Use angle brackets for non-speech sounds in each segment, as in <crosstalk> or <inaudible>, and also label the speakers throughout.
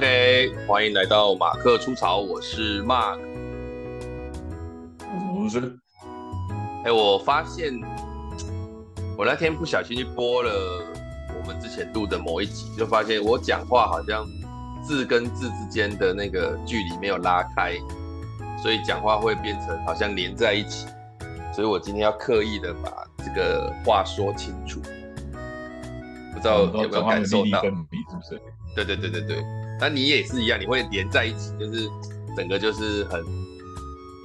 Speaker 1: OK，欢迎来到马克出潮，我是 Mark。
Speaker 2: 我是。
Speaker 1: 哎，我发现我那天不小心去播了我们之前录的某一集，就发现我讲话好像字跟字之间的那个距离没有拉开，所以讲话会变成好像连在一起。所以我今天要刻意的把这个话说清楚。不知道有没有感受到？是不是？对对对对对，那你也是一样，你会连在一起，就是整个就是很，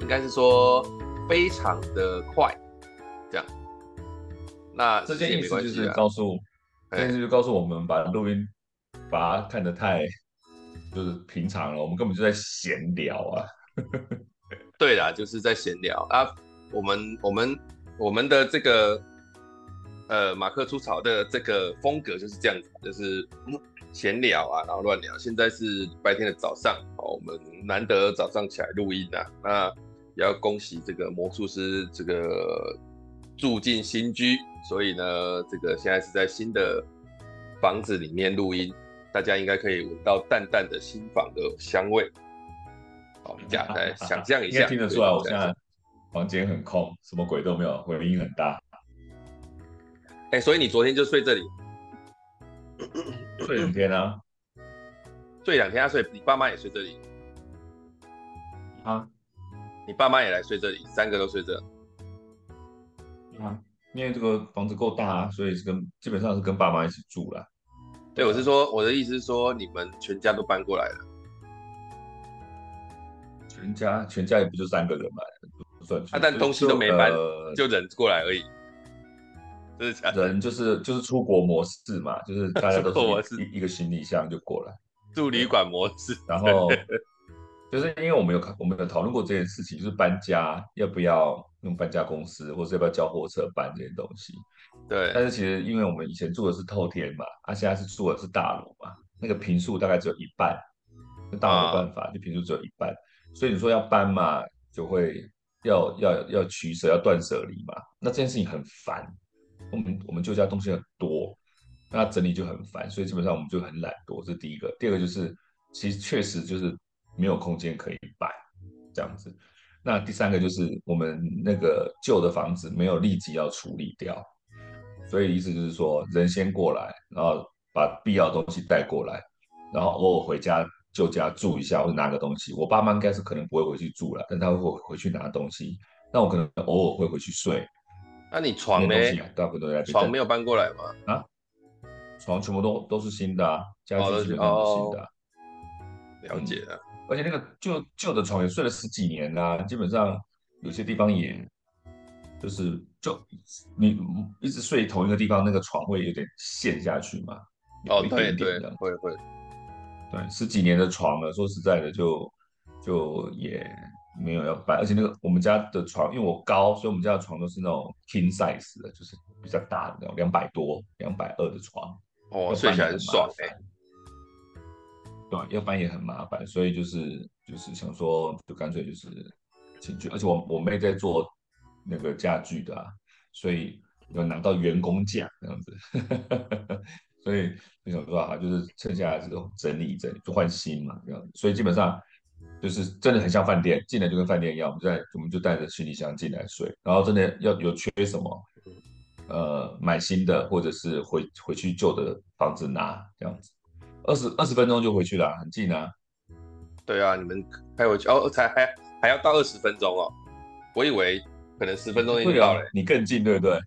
Speaker 1: 应该是说非常的快，这样。那
Speaker 2: 这件意思就是告诉，这件事就告诉我们，把录音把它看得太就是平常了，我们根本就在闲聊啊。<laughs>
Speaker 1: 对啦，就是在闲聊啊。我们我们我们的这个。呃，马克出草的这个风格就是这样子，就是闲聊啊，然后乱聊。现在是白天的早上，好，我们难得早上起来录音啊，那也要恭喜这个魔术师这个住进新居，所以呢，这个现在是在新的房子里面录音，大家应该可以闻到淡淡的新房的香味。好，这样来想象一下，<laughs>
Speaker 2: 听得出来，我现在房间很空，什么鬼都没有，回音很大。
Speaker 1: 哎、欸，所以你昨天就睡这里，<coughs>
Speaker 2: 睡两天啊？
Speaker 1: 睡两天啊？睡你爸妈也睡这里
Speaker 2: 啊？
Speaker 1: 你爸妈也来睡这里，三个都睡这？
Speaker 2: 啊？因为这个房子够大啊，所以是跟基本上是跟爸妈一起住了。
Speaker 1: 对，我是说，我的意思是说，你们全家都搬过来了。
Speaker 2: 全家全家也不就三个人嘛，不算。
Speaker 1: 啊，但东西都没搬，呃、就人过来而已。
Speaker 2: 人就是就是出国模式嘛，就是大家都是一一个行李箱就过来，
Speaker 1: 住旅馆模式。
Speaker 2: 然后 <laughs> 就是因为我们有我们有讨论过这件事情，就是搬家要不要用搬家公司，或是要不要叫货车搬这些东西。
Speaker 1: 对。
Speaker 2: 但是其实因为我们以前住的是透天嘛，啊现在是住的是大楼嘛，那个平数大概只有一半，那当然没办法，就平数只有一半，所以你说要搬嘛，就会要要要取舍，要断舍离嘛，那这件事情很烦。我们我们旧家东西很多，那整理就很烦，所以基本上我们就很懒惰。这是第一个。第二个就是，其实确实就是没有空间可以摆这样子。那第三个就是我们那个旧的房子没有立即要处理掉，所以意思就是说，人先过来，然后把必要的东西带过来，然后偶尔回家旧家住一下或者拿个东西。我爸妈应该是可能不会回去住了，但他会回去拿东西。那我可能偶尔会回去睡。
Speaker 1: 那你床呢？床没有搬过来吗？
Speaker 2: 啊，床全部都都是新的啊，家具基本上都是新的，啊
Speaker 1: 哦。了解了，
Speaker 2: 而且那个旧旧的床也睡了十几年啦，啊，基本上有些地方也，就是就你一直睡同一个地方，那个床会有点陷下去嘛。
Speaker 1: 哦，对对，会会。
Speaker 2: 对，十几年的床了，说实在的就，就就也。没有要搬，而且那个我们家的床，因为我高，所以我们家的床都是那种 king size 的，就是比较大的那种，两百多、两百二的床。
Speaker 1: 哦，睡起来很爽哎。
Speaker 2: 对，要搬也很麻烦，所以就是就是想说，就干脆就是进去。而且我我妹在做那个家具的啊，所以有拿到员工奖这样子，<laughs> 所以就想说啊，就是剩下来这种整理整理，就换新嘛这样子。所以基本上。就是真的很像饭店，进来就跟饭店一样。我们在我们就带着行李箱进来睡，然后真的要有缺什么，呃，买新的或者是回回去旧的房子拿这样子，二十二十分钟就回去了，很近啊。
Speaker 1: 对啊，你们开回去哦，才还还要到二十分钟哦。我以为可能十分钟就到了，
Speaker 2: 你更近对不对？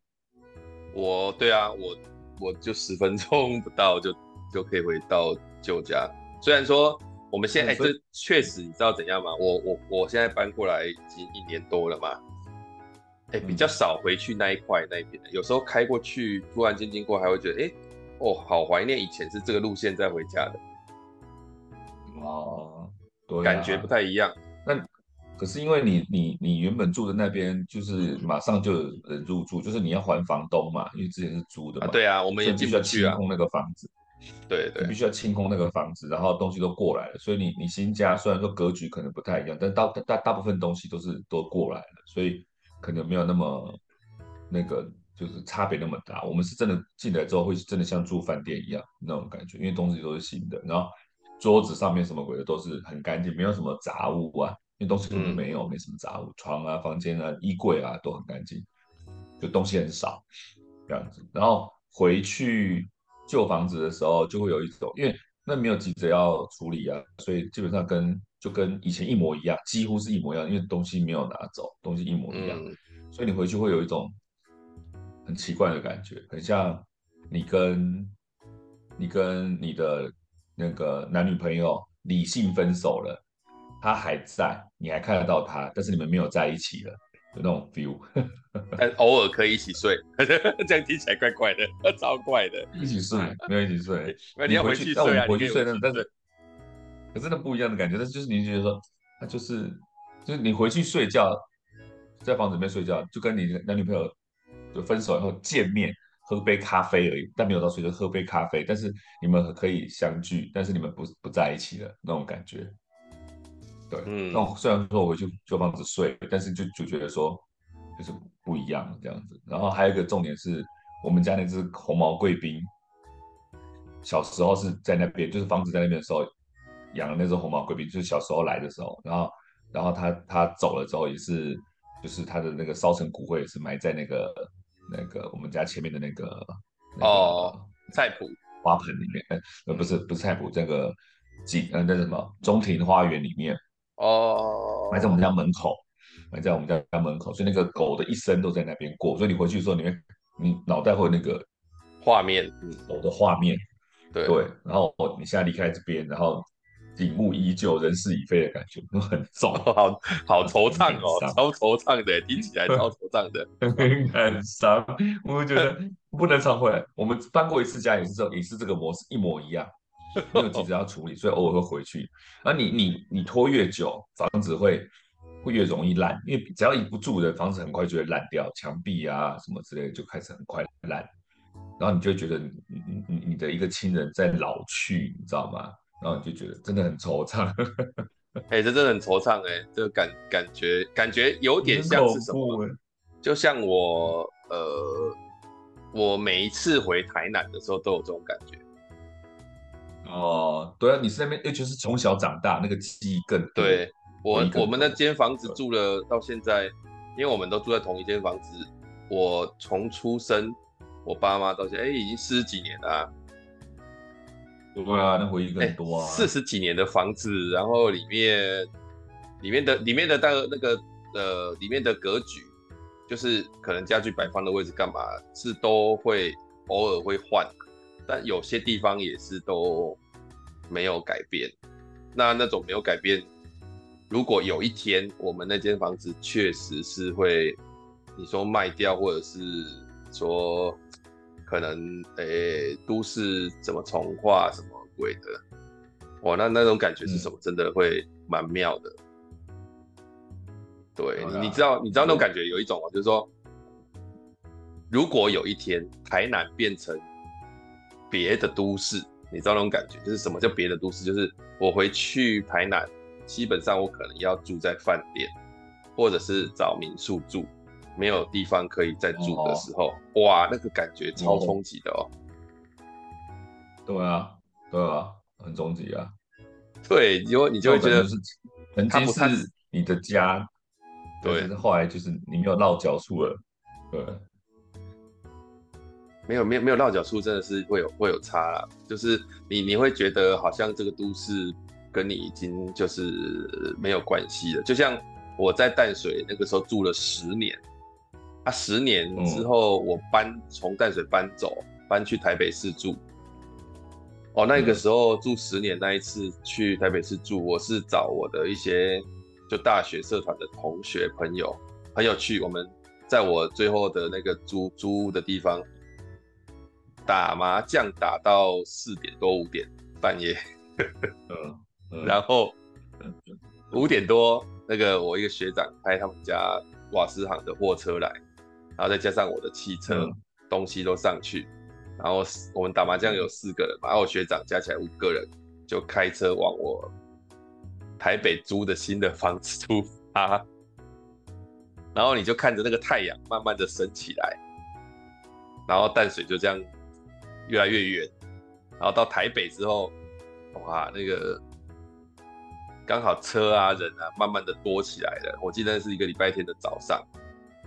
Speaker 1: 我对啊，我我就十分钟不到就就可以回到旧家，虽然说。我们现在、欸、这确实你知道怎样吗？我我我现在搬过来已经一年多了嘛，哎、欸，比较少回去那一块那一边，有时候开过去，突然间经过还会觉得，哎、欸，哦，好怀念以前是这个路线在回家的，
Speaker 2: 哦，对啊，
Speaker 1: 感觉不太一样。
Speaker 2: 那可是因为你你你原本住的那边就是马上就有人入住，就是你要还房东嘛，因为之前是租的嘛，
Speaker 1: 啊对啊，我们也进不去啊，
Speaker 2: 清空那个房子。
Speaker 1: 对对，
Speaker 2: 你必须要清空那个房子，然后东西都过来了，所以你你新家虽然说格局可能不太一样，但大大大部分东西都是都过来了，所以可能没有那么那个就是差别那么大。我们是真的进来之后会真的像住饭店一样那种感觉，因为东西都是新的，然后桌子上面什么鬼的都是很干净，没有什么杂物啊，因为东西根本没有，没什么杂物，床啊、房间啊、衣柜啊都很干净，就东西很少这样子。然后回去旧房子的时候，就会有一种，因为那没有急着要处理啊，所以基本上跟就跟以前一模一样，几乎是一模一样，因为东西没有拿走，东西一模一样，嗯、所以你回去会有一种很奇怪的感觉，很像你跟你跟你的。那个男女朋友理性分手了，他还在，你还看得到他，但是你们没有在一起了，有那种 feel。<laughs>
Speaker 1: 但偶尔可以一起睡，<laughs> 这样听起来怪怪的，<laughs> 超怪的。
Speaker 2: 一起睡，没有一起睡。
Speaker 1: 你要回去睡啊，
Speaker 2: 回去睡那，但是可是那不一样的感觉，但是就是你觉得说，他就是就是你回去睡觉，在房子里面睡觉，就跟你男女朋友就分手以后见面。喝杯咖啡而已，但没有到睡，就喝杯咖啡。但是你们可以相聚，但是你们不不在一起了那种感觉。对，嗯，那虽然说我回去旧房子睡，但是就就觉得说就是不一样这样子。然后还有一个重点是我们家那只红毛贵宾，小时候是在那边，就是房子在那边的时候养的那只红毛贵宾，就是小时候来的时候，然后然后他他走了之后也是，就是他的那个烧成骨灰也是埋在那个。那个我们家前面的那个
Speaker 1: 哦，菜圃
Speaker 2: 花盆里面，呃，不是不是菜圃，这个景呃那什么中庭花园里面哦，埋在我们家门口，埋在我们家家门口，所以那个狗的一生都在那边过，所以你回去的时候，你会你脑袋会有那个
Speaker 1: 画面，
Speaker 2: 狗的画面，
Speaker 1: 对
Speaker 2: 对，然后你现在离开这边，然后。景物依旧，人事已非的感觉都很重，<laughs>
Speaker 1: 好 <laughs> 好惆怅哦，超惆怅的，听起来超惆怅的，<laughs>
Speaker 2: 很伤。我们觉得不能常回来。我们搬过一次家，也是这也是这个模式一模一样，没有急着要处理，所以偶尔会回去。而你你你拖越久，房子会会越容易烂，因为只要一不住的房子，很快就会烂掉，墙壁啊什么之类的就开始很快烂，然后你就觉得你你你你的一个亲人在老去，你知道吗？然后你就觉得真的很惆怅，<laughs>
Speaker 1: 哎、欸，这真的很惆怅哎，这个感感觉感觉有点像是什么？就像我呃，我每一次回台南的时候都有这种感觉。
Speaker 2: 哦，对啊，你是那边，尤其是从小长大，那个记忆更
Speaker 1: 对。我我们那间房子住了到现在，因为我们都住在同一间房子，我从出生，我爸妈到现在，哎、欸，已经四十几年了、啊。
Speaker 2: 对啊，那回忆更多啊。
Speaker 1: 四十几年的房子，然后里面里面的里面的那个那个呃里面的格局，就是可能家具摆放的位置干嘛是都会偶尔会换，但有些地方也是都没有改变。那那种没有改变，如果有一天我们那间房子确实是会你说卖掉，或者是说。可能诶、欸，都市怎么重化什么鬼的，哇，那那种感觉是什么？真的会蛮妙的。对，你你知道你知道那种感觉有一种就是说，如果有一天台南变成别的都市，你知道那种感觉就是什么叫别的都市？就是我回去台南，基本上我可能要住在饭店，或者是找民宿住。没有地方可以再住的时候，哦、哇，那个感觉超冲击的哦。
Speaker 2: 对啊，对啊，很冲击啊。
Speaker 1: 对，因为你就会觉得是
Speaker 2: 曾经是你的家，对，但是后来就是你没有落脚处了。对，
Speaker 1: 没有没有没有落脚处，真的是会有会有差啦。就是你你会觉得好像这个都市跟你已经就是没有关系了。就像我在淡水那个时候住了十年。他、啊、十年之后，我搬从淡水搬走，搬去台北市住。哦，那个时候住十年那一次去台北市住，我是找我的一些就大学社团的同学朋友，很有趣。我们在我最后的那个租租屋的地方打麻将，打到四点多五点半夜。<laughs> 嗯，然后五点多，那个我一个学长开他们家瓦斯行的货车来。然后再加上我的汽车，嗯、东西都上去，然后我们打麻将有四个人，然后我学长加起来五个人，就开车往我台北租的新的房子出发。然后你就看着那个太阳慢慢的升起来，然后淡水就这样越来越远，然后到台北之后，哇，那个刚好车啊人啊慢慢的多起来了。我记得是一个礼拜天的早上，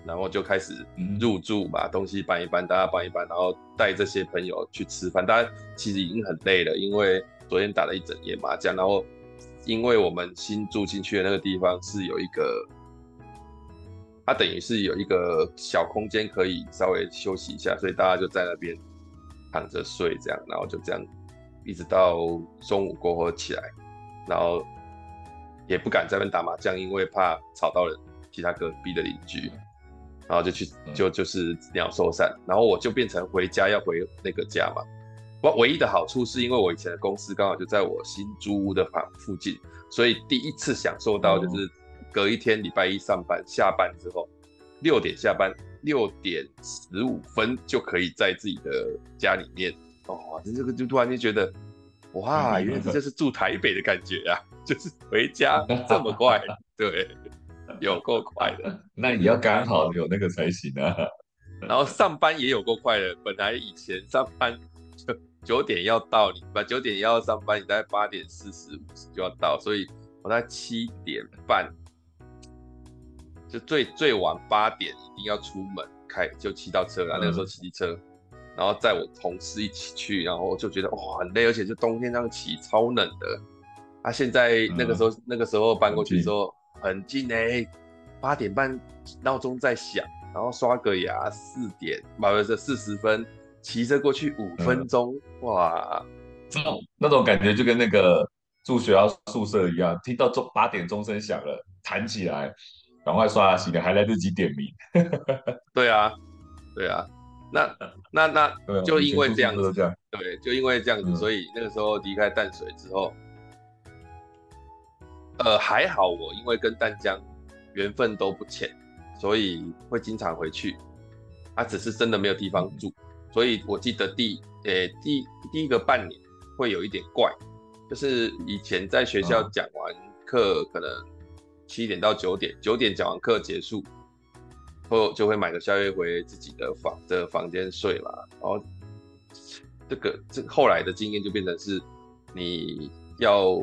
Speaker 1: 然后就开始入住，嘛东西搬一搬，大家搬一搬，然后带这些朋友去吃饭。大家其实已经很累了，因为昨天打了一整夜麻将，然后因为我们新住进去的那个地方是有一个。它等于是有一个小空间可以稍微休息一下，所以大家就在那边躺着睡，这样，然后就这样一直到中午过后起来，然后也不敢在那边打麻将，因为怕吵到了其他隔壁的邻居，然后就去就就是鸟兽散，然后我就变成回家要回那个家嘛。我唯一的好处是因为我以前的公司刚好就在我新租屋的房附近，所以第一次享受到就是。隔一天礼拜一上班，下班之后六点下班，六点十五分就可以在自己的家里面哦，这个就突然间觉得，哇，原来这就是住台北的感觉啊，<laughs> 就是回家这么快，<laughs> 对，有够快的。
Speaker 2: 那你要刚好有那个才行啊。
Speaker 1: 然后上班也有够快的，本来以前上班就九点要到，你把九点要上班，你大概八点四十五十就要到，所以我在七点半。就最最晚八点一定要出门开，就骑到车了。那个时候骑车，然后载我同事一起去，然后就觉得哇很累，而且就冬天这样骑超冷的。啊，现在那个时候、嗯、那个时候搬过去的时候很近哎、欸，八点半闹钟在响，然后刷个牙四点，不是四十分，骑车过去五分钟，嗯、哇，
Speaker 2: 这种那种感觉就跟那个住学校宿舍一样，听到钟八点钟声响了，弹起来。赶快刷牙洗脸，还来得及点名。<laughs>
Speaker 1: 对啊，对啊，那 <laughs> 那那就因为这样子，对，就因为这样子，嗯、所以那个时候离开淡水之后，呃，还好我因为跟淡江缘分都不浅，所以会经常回去。他、啊、只是真的没有地方住，嗯、所以我记得第呃、欸、第第一个半年会有一点怪，就是以前在学校讲完课可能。七点到九点，九点讲完课结束后，就会买个宵夜回自己的房的房间睡嘛。然后这个这后来的经验就变成是，你要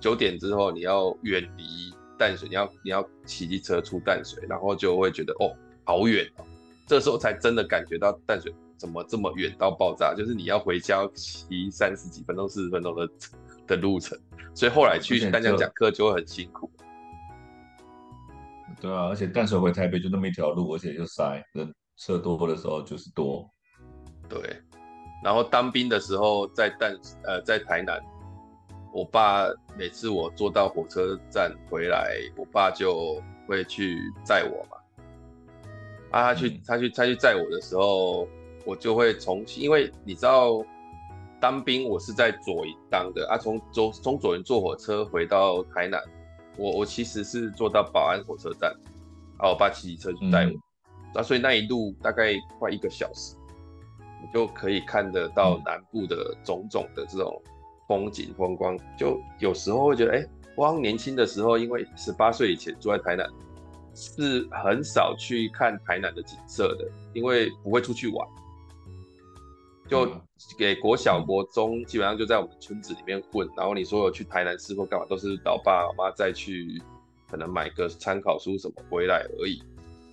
Speaker 1: 九点之后你要远离淡水，你要你要骑机车出淡水，然后就会觉得哦好远哦，这时候才真的感觉到淡水怎么这么远到爆炸，就是你要回家骑三十几分钟、四十分钟的 <laughs> 的路程，所以后来去淡江讲课就会很辛苦。
Speaker 2: 对啊，而且淡水回台北就那么一条路，而且又塞，人车多的时候就是多。
Speaker 1: 对，然后当兵的时候在淡呃在台南，我爸每次我坐到火车站回来，我爸就会去载我嘛。啊，他去、嗯、他去他去载我的时候，我就会重新，因为你知道当兵我是在左营当的啊，从左从左营坐火车回到台南。我我其实是坐到保安火车站，然后我爸骑车去带我，那、嗯啊、所以那一路大概快一个小时，你就可以看得到南部的种种的这种风景风光。就有时候会觉得，哎、欸，我好像年轻的时候，因为十八岁以前住在台南，是很少去看台南的景色的，因为不会出去玩。就给国小国中基本上就在我们村子里面混，然后你说有去台南市或干嘛，都是老爸老妈再去，可能买个参考书什么回来而已。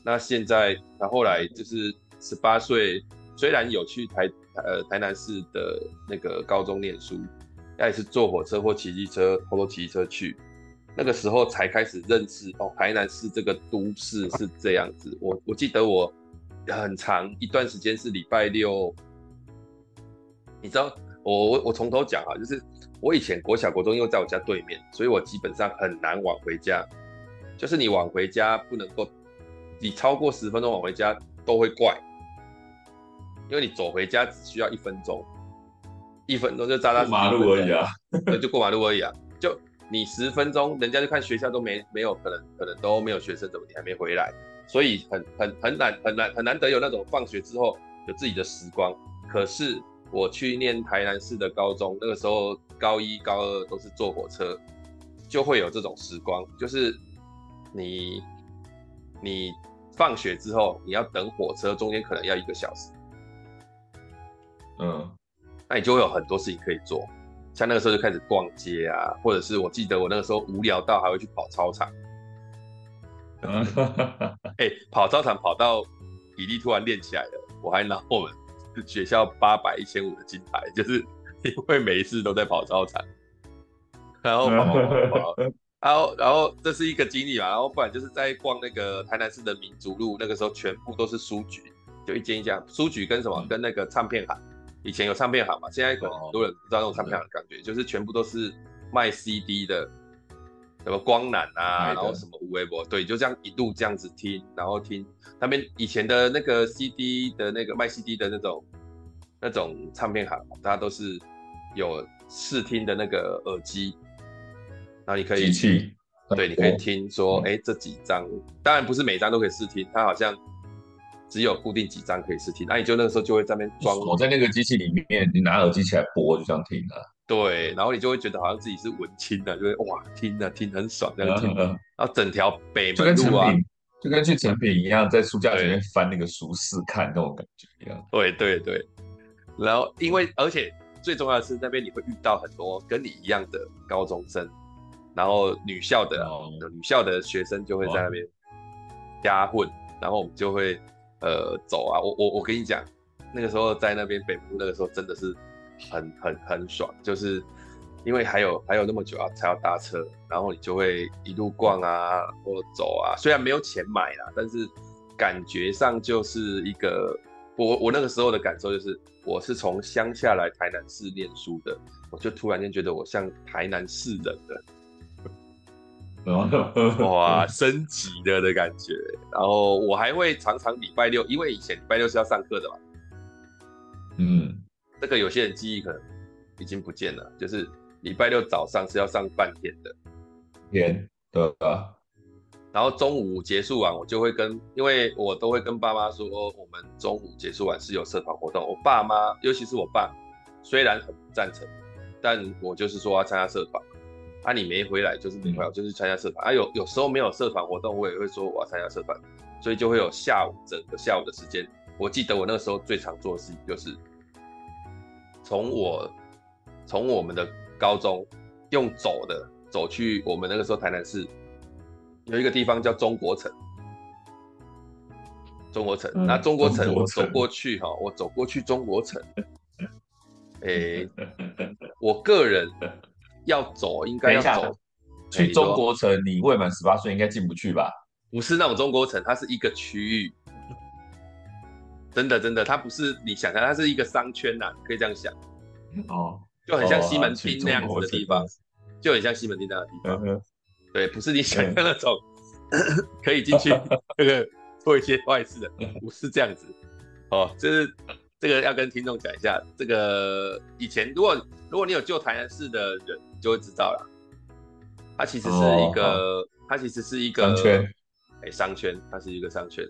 Speaker 1: 那现在，那后来就是十八岁，虽然有去台呃台南市的那个高中念书，但也是坐火车或骑机车，偷偷骑车去。那个时候才开始认识哦，台南市这个都市是这样子。我我记得我很长一段时间是礼拜六。你知道我我我从头讲啊，就是我以前国小国中又在我家对面，所以我基本上很难晚回家。就是你晚回家不能够，你超过十分钟晚回家都会怪，因为你走回家只需要一分钟，一分钟就扎扎
Speaker 2: 马路而已啊，
Speaker 1: 对，就过马路而已啊。就你十分钟，人家就看学校都没没有可能可能都没有学生，怎么你还没回来？所以很很很难很难很难得有那种放学之后有自己的时光，可是。我去念台南市的高中，那个时候高一高二都是坐火车，就会有这种时光，就是你你放学之后你要等火车，中间可能要一个小时，
Speaker 2: 嗯，
Speaker 1: 那你就会有很多事情可以做，像那个时候就开始逛街啊，或者是我记得我那个时候无聊到还会去跑操场。哎、欸，跑操场跑到体力突然练起来了，我还拿我们学校八百、一千五的金牌，就是 <laughs> 因为每一次都在跑操场，然后跑跑跑 <laughs> 跑，然后然后这是一个经历嘛，然后不然就是在逛那个台南市的民族路，那个时候全部都是书局，就一间一家书局跟什么跟那个唱片行，以前有唱片行嘛，现在可能很多人不知道那种唱片行的感觉，就是全部都是卖 CD 的。什么光缆啊，然后什么无微博，对，就这样一路这样子听，然后听那边以前的那个 CD 的那个卖 CD 的那种那种唱片行，大家都是有试听的那个耳机，然后你可以，对，你可以听说，哎、嗯，这几张，当然不是每张都可以试听，它好像只有固定几张可以试听，那你就那个时候就会在那边装，
Speaker 2: 我在那个机器里面，你拿耳机起来播，就这样听了。
Speaker 1: 对，然后你就会觉得好像自己是文青的，就会哇听的听很爽这样听，然后整条北门路啊，
Speaker 2: 就跟去成品一样，在书架里面翻那个书试看那种感觉一样。
Speaker 1: 对对对，然后因为而且最重要的是那边你会遇到很多跟你一样的高中生，然后女校的、哦、女校的学生就会在那边瞎混，然后我们就会呃走啊，我我我跟你讲，那个时候在那边北部那个时候真的是。很很很爽，就是因为还有还有那么久啊，才要搭车，然后你就会一路逛啊或走啊，虽然没有钱买啦，但是感觉上就是一个我我那个时候的感受就是，我是从乡下来台南市念书的，我就突然间觉得我像台南市人的，<laughs> 哇，升级了的感觉。然后我还会常常礼拜六，因为以前礼拜六是要上课的嘛，嗯。这个有些人记忆可能已经不见了，就是礼拜六早上是要上半天的，
Speaker 2: 天，对啊。
Speaker 1: 然后中午结束完，我就会跟，因为我都会跟爸妈说，我们中午结束完是有社团活动。我爸妈，尤其是我爸，虽然很不赞成，但我就是说要参加社团。啊，你没回来就是没回来，嗯、就是参加社团。啊，有有时候没有社团活动，我也会说我要参加社团，所以就会有下午整个下午的时间。我记得我那个时候最常做的事情就是。从我从我们的高中用走的走去我们那个时候台南市有一个地方叫中国城，中国城，嗯、那中国城我走过去哈，我走过去中国城，哎、欸，我个人要走应该要走
Speaker 2: 去中国城，你未满十八岁应该进不去吧？
Speaker 1: 不是那种中国城，它是一个区域。真的真的，它不是你想象，它是一个商圈呐、啊，可以这样想。哦，就很像西门町那样子的地方，哦、就很像西门町那样的地方。嗯、对，不是你想象那种、嗯、可以进去那个做一些坏事的，不是这样子。哦，就是这个要跟听众讲一下，这个以前如果如果你有旧台南市的人，就会知道了。它其实是一个，哦、它其实是一个商圈，哎，商圈，它是一个商圈。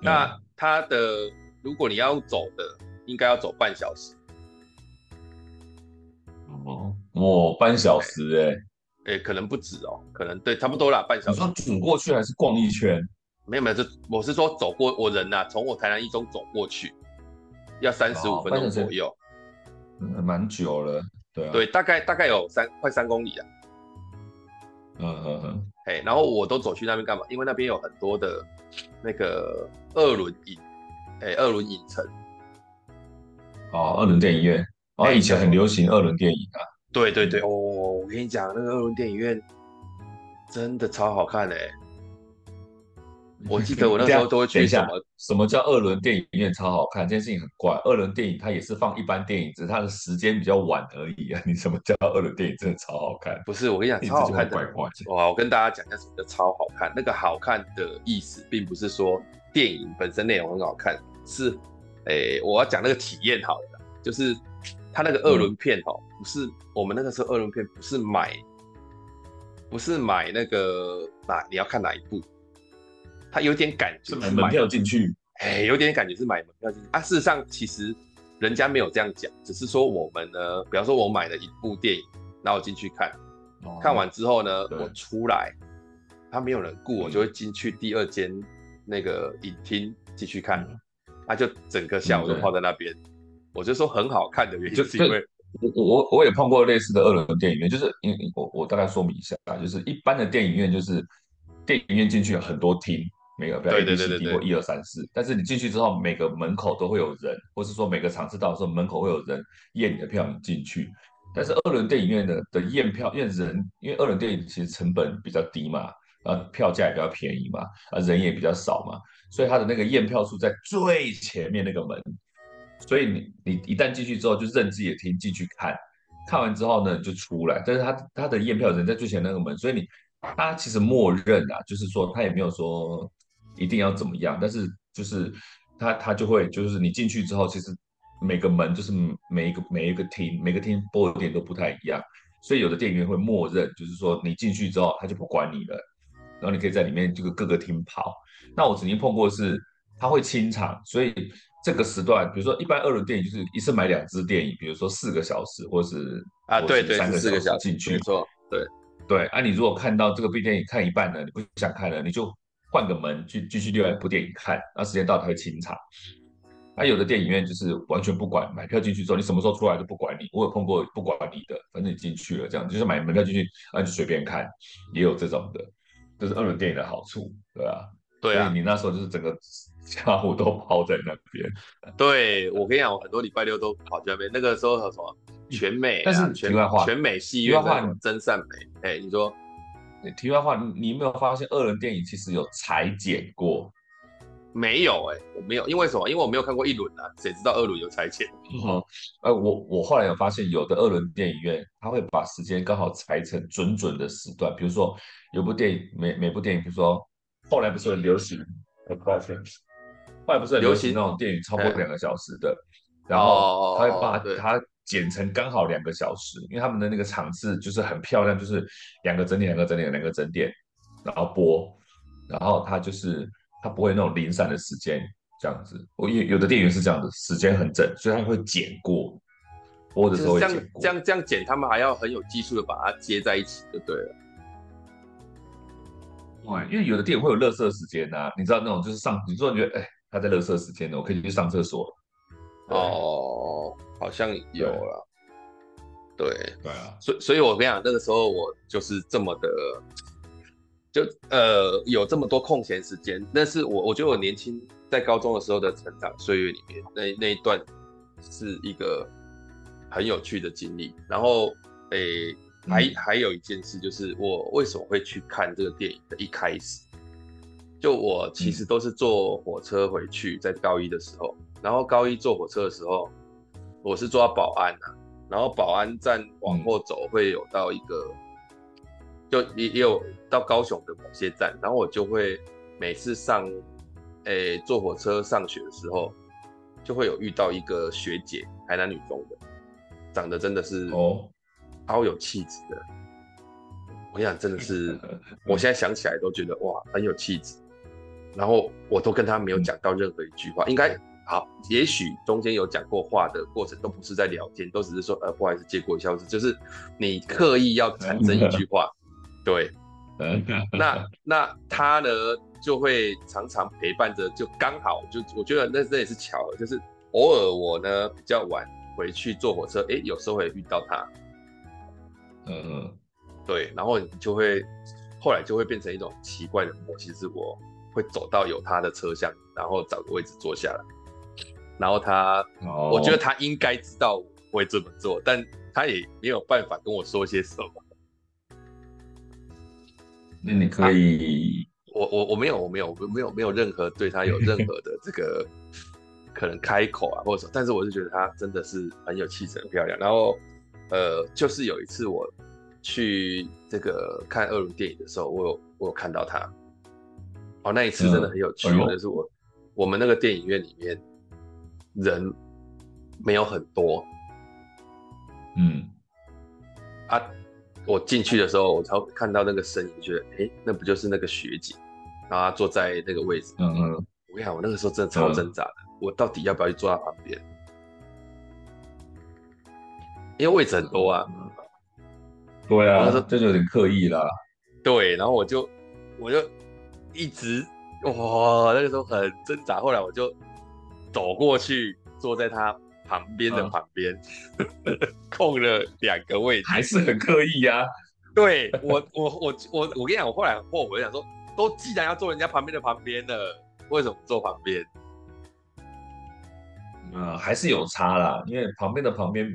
Speaker 1: 那、嗯它的，如果你要走的，应该要走半小时。
Speaker 2: 哦，哦，半小时哎、欸，
Speaker 1: 哎、欸，可能不止哦，可能对，差不多啦，半小时。
Speaker 2: 你说走过去还是逛一圈？
Speaker 1: 没有没有，这我是说走过，我人呐、啊，从我台南一中走过去，要三十五分钟左右，
Speaker 2: 嗯，蛮久了，对啊，
Speaker 1: 对，大概大概有三快三公里啊。
Speaker 2: 嗯嗯嗯，
Speaker 1: 哎，然后我都走去那边干嘛？因为那边有很多的。那个二轮影，哎、欸，二轮影城，
Speaker 2: 哦，二轮电影院，哦，以前很流行二轮电影啊。
Speaker 1: 对对对，哦，我跟你讲，那个二轮电影院真的超好看嘞、欸。<laughs> 我记得我那时候都会去。什么？
Speaker 2: 什么叫二轮电影院超好看？这件事情很怪。二轮电影它也是放一般电影，只是它的时间比较晚而已啊。<laughs> 你什么叫二轮电影？真的超好看？
Speaker 1: 不是，我跟你讲，超好看的。哇，我跟大家讲一下什么叫超好看。那个好看的意思，并不是说电影本身内容很好看，是，诶、欸，我要讲那个体验好了，就是它那个二轮片哦，嗯、不是我们那个时候二轮片不是买，不是买那个哪你要看哪一部？他有点感觉是买
Speaker 2: 门票进去，
Speaker 1: 哎，有点感觉是买门票进去。啊。事实上，其实人家没有这样讲，只是说我们呢，比方说我买了一部电影，然后进去看，哦、看完之后呢，我出来，他没有人顾我，就会进去第二间那个影厅继续看，他、嗯。啊、就整个下午都泡在那边。嗯、我就说很好看的原因，就是因为
Speaker 2: 我我我也碰过类似的二轮电影院，就是因为我我大概说明一下啊，就是一般的电影院就是电影院进去有很多厅，每个不要 A B C D 或一二三四，但是你进去之后，每个门口都会有人，或是说每个场次到的时候，门口会有人验你的票，你进去。但是二轮电影院的的验票验人，因为二轮电影其实成本比较低嘛，然后票价也比较便宜嘛，啊人也比较少嘛，所以他的那个验票处在最前面那个门。所以你你一旦进去之后，就认自己的厅进去看，看完之后呢，就出来。但是他他的验票人在最前那个门，所以你他其实默认啊，就是说他也没有说一定要怎么样，但是就是他他就会就是你进去之后，其实每个门就是每一个每一个厅每个厅播的点都不太一样，所以有的电影院会默认，就是说你进去之后他就不管你了，然后你可以在里面这个各个厅跑。那我曾经碰过是他会清场，所以。这个时段，比如说一般二轮电影就是一次买两支电影，比如说四个小时，或是
Speaker 1: 啊，对对，
Speaker 2: 三
Speaker 1: 个小
Speaker 2: 时进去，
Speaker 1: 没错，对
Speaker 2: 对。啊，你如果看到这个 B 电影看一半了，你不想看了，你就换个门去继续另外一部电影看。那时间到，它会清场。那，有的电影院就是完全不管，买票进去之后，你什么时候出来都不管你。我有碰过不管你的，反正你进去了，这样就是买门票进去，那就随便看，也有这种的，这是二轮电影的好处，对吧？
Speaker 1: 对啊，
Speaker 2: 你那时候就是整个下午都泡在那边。<laughs>
Speaker 1: 对，我跟你讲，我很多礼拜六都跑去那边。那个时候有什么全美、啊，
Speaker 2: 但是题外话，
Speaker 1: 全美戏院的真善美。哎，你说，
Speaker 2: 题外话，你有没有发现二轮电影其实有裁剪过？
Speaker 1: 没有哎、欸，我没有，因为什么？因为我没有看过一轮啊，谁知道二轮有裁剪？
Speaker 2: 嗯，<laughs> 呃，我我后来有发现，有的二轮电影院他会把时间刚好裁成准准的时段，比如说有部电影，每每部电影，比如说。后来不是很流行，很抱歉，后来不是很流行那种电影超过两个小时的，然后他会把它剪成刚好两个小时，因为他们的那个场次就是很漂亮，就是两个整点，两个整点，两个整点，然后播，然后他就是他不会那种零散的时间这样子。我有有的电影是这样子，时间很整，所以他会剪过，播的时候会剪过。
Speaker 1: 这样这样剪，他们还要很有技术的把它接在一起就对了。
Speaker 2: 对因为有的电影会有乐色时间呐、啊，你知道那种就是上，你说你觉得哎，他在乐色时间呢，我可以去上厕所。
Speaker 1: 哦，好像有了。对
Speaker 2: 对啊，
Speaker 1: 所以所以我跟你讲，那个时候我就是这么的，就呃有这么多空闲时间，那是我我觉得我年轻在高中的时候的成长岁月里面，那那一段是一个很有趣的经历。然后诶。还还有一件事，就是我为什么会去看这个电影的一开始，就我其实都是坐火车回去，在高一的时候，然后高一坐火车的时候，我是坐到保安啊，然后保安站往后走会有到一个，就也也有到高雄的某些站，然后我就会每次上，诶坐火车上学的时候，就会有遇到一个学姐，台南女中的，长得真的是哦。超有气质的，我想真的是，<laughs> 我现在想起来都觉得哇，很有气质。然后我都跟他没有讲到任何一句话，应该好，也许中间有讲过话的过程都不是在聊天，都只是说呃，不好意思借过一下，就是你刻意要产生一句话，对，<laughs> 那那他呢就会常常陪伴着，就刚好就我觉得那那也是巧了，就是偶尔我呢比较晚回去坐火车，哎，有时候会遇到他。嗯嗯，对，然后你就会后来就会变成一种奇怪的默契，是我会走到有他的车厢，然后找个位置坐下来，然后他，哦、我觉得他应该知道我会这么做，但他也没有办法跟我说些什么。
Speaker 2: 那你可以，
Speaker 1: 啊、我我我没有我没有没有没有任何对他有任何的这个可能开口啊或者什么，但是我是觉得他真的是很有气质，很漂亮，然后。呃，就是有一次我去这个看二轮电影的时候，我有我有看到他。哦，那一次真的很有趣，就是我我们那个电影院里面人没有很多。
Speaker 2: 嗯。
Speaker 1: 啊，我进去的时候，我才看到那个身影，觉得哎，那不就是那个学姐？然后她坐在那个位置。嗯嗯。我跟你讲，我那个时候真的超挣扎的，嗯、我到底要不要去坐她旁边？因为位置很多啊，
Speaker 2: 对啊，这就有点刻意啦。
Speaker 1: 对，然后我就我就一直哇，那个时候很挣扎。后来我就走过去，坐在他旁边的旁边、嗯、<laughs> 空了两个位置，
Speaker 2: 还是很刻意呀、啊。
Speaker 1: 对我，我，我，我，我跟你讲，我后来很后悔，我想说，都既然要坐人家旁边的旁边了，为什么坐旁边？
Speaker 2: 嗯，还是有差啦，因为旁边的旁边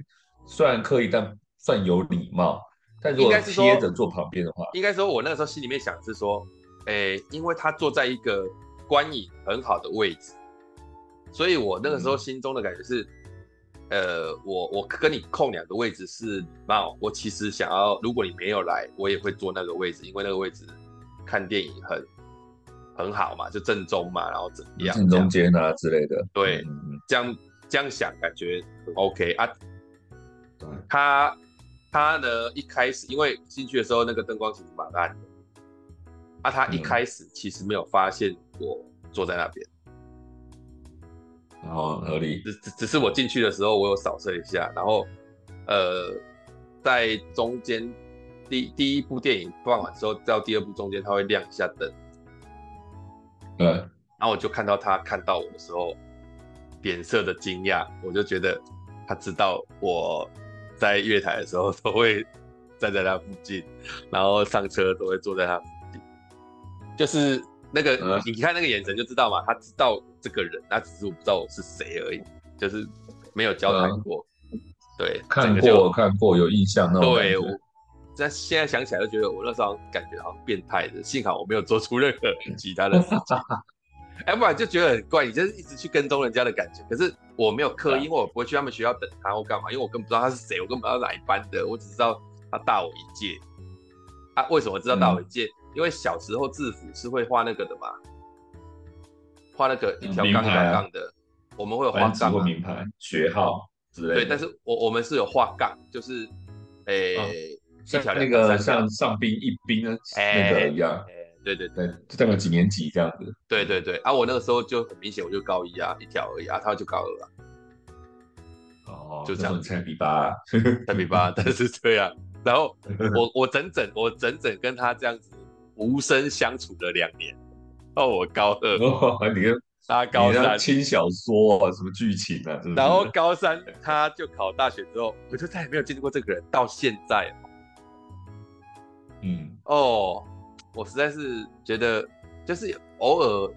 Speaker 2: 虽然刻意，但算有礼貌。但如果贴着坐旁边的话，
Speaker 1: 应该说，我那个时候心里面想的是说，哎、欸，因为他坐在一个观影很好的位置，所以我那个时候心中的感觉是。嗯呃，我我跟你空两个位置是礼貌，我其实想要，如果你没有来，我也会坐那个位置，因为那个位置看电影很很好嘛，就正中嘛，然后怎么样，
Speaker 2: 正中间啊之类的。
Speaker 1: 对，嗯、这样这样想感觉很 OK 啊。他他呢一开始因为进去的时候那个灯光其实蛮暗的，啊，他一开始其实没有发现我坐在那边。
Speaker 2: 然后合理，
Speaker 1: 只只只是我进去的时候，我有扫射一下，然后，呃，在中间第第一部电影放完之后，到第二部中间，它会亮一下灯，
Speaker 2: 对，
Speaker 1: 然后我就看到他看到我的时候，脸色的惊讶，我就觉得他知道我在月台的时候都会站在他附近，然后上车都会坐在他附近，就是。那个，嗯、你看那个眼神就知道嘛，他知道这个人，他只是我不知道我是谁而已，就是没有交谈过。嗯、对，
Speaker 2: 看过看过有印象那种。
Speaker 1: 对，我在现在想起来就觉得我那时候感觉好像变态的，幸好我没有做出任何其他的事情。<laughs> 哎，不然就觉得很怪，你就是一直去跟踪人家的感觉。可是我没有刻意，因为我不会去他们学校等他或干嘛，因为我根本不知道他是谁，我根本不知道哪一班的，我只知道他大我一届。啊，为什么知道大我一届？嗯因为小时候制服是会画那个的嘛，画那个一条杠杠的，我们会有画杠、
Speaker 2: 名牌、学号之类的。
Speaker 1: 对，但是我我们是有画杠，就是诶，
Speaker 2: 像那个像上兵一兵的那个一样。
Speaker 1: 对对对，
Speaker 2: 就代表几年级这样子。
Speaker 1: 对对对，啊，我那个时候就很明显，我就高一啊，一条而已啊，他就高二啊。
Speaker 2: 哦，
Speaker 1: 就这样，
Speaker 2: 才比八，
Speaker 1: 才比八，但是这样，然后我 <laughs> 我整整我整整跟他这样子。无声相处了两年，到我高二，
Speaker 2: 哦、你跟
Speaker 1: 他高三
Speaker 2: 轻小说啊，什么剧情啊？是是
Speaker 1: 然后高三他就考大学之后，我就再也没有见过这个人，到现在。
Speaker 2: 嗯，
Speaker 1: 哦，我实在是觉得，就是偶尔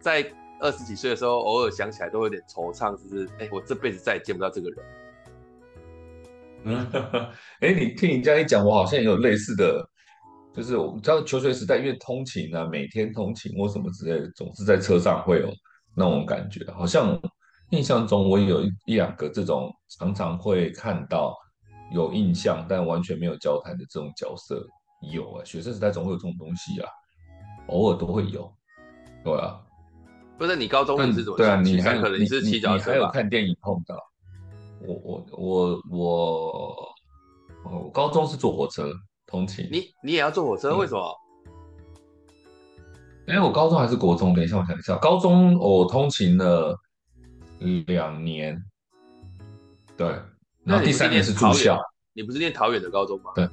Speaker 1: 在二十几岁的时候，偶尔想起来都有点惆怅，就是哎、欸，我这辈子再也见不到这个人。
Speaker 2: 嗯，<laughs> 哎、欸，你听你这样一讲，我好像也有类似的。就是我们知道求学时代，因为通勤啊，每天通勤或什么之类的，总是在车上会有那种感觉。好像印象中我也有一一两个这种常常会看到有印象但完全没有交谈的这种角色，有啊，学生时代总会有这种东西啊，偶尔都会有，对啊。
Speaker 1: 不是你高中你是怎么？
Speaker 2: 对啊，你还
Speaker 1: 可能你是骑脚
Speaker 2: 车还有看电影碰到？我我我我我高中是坐火车。通勤，
Speaker 1: 你你也要坐火车？为什么？
Speaker 2: 因为我高中还是国中？等一下，我想一下。高中我通勤了两年，对，然后第三年是住校。
Speaker 1: 你不是念桃园的高中吗？
Speaker 2: 对，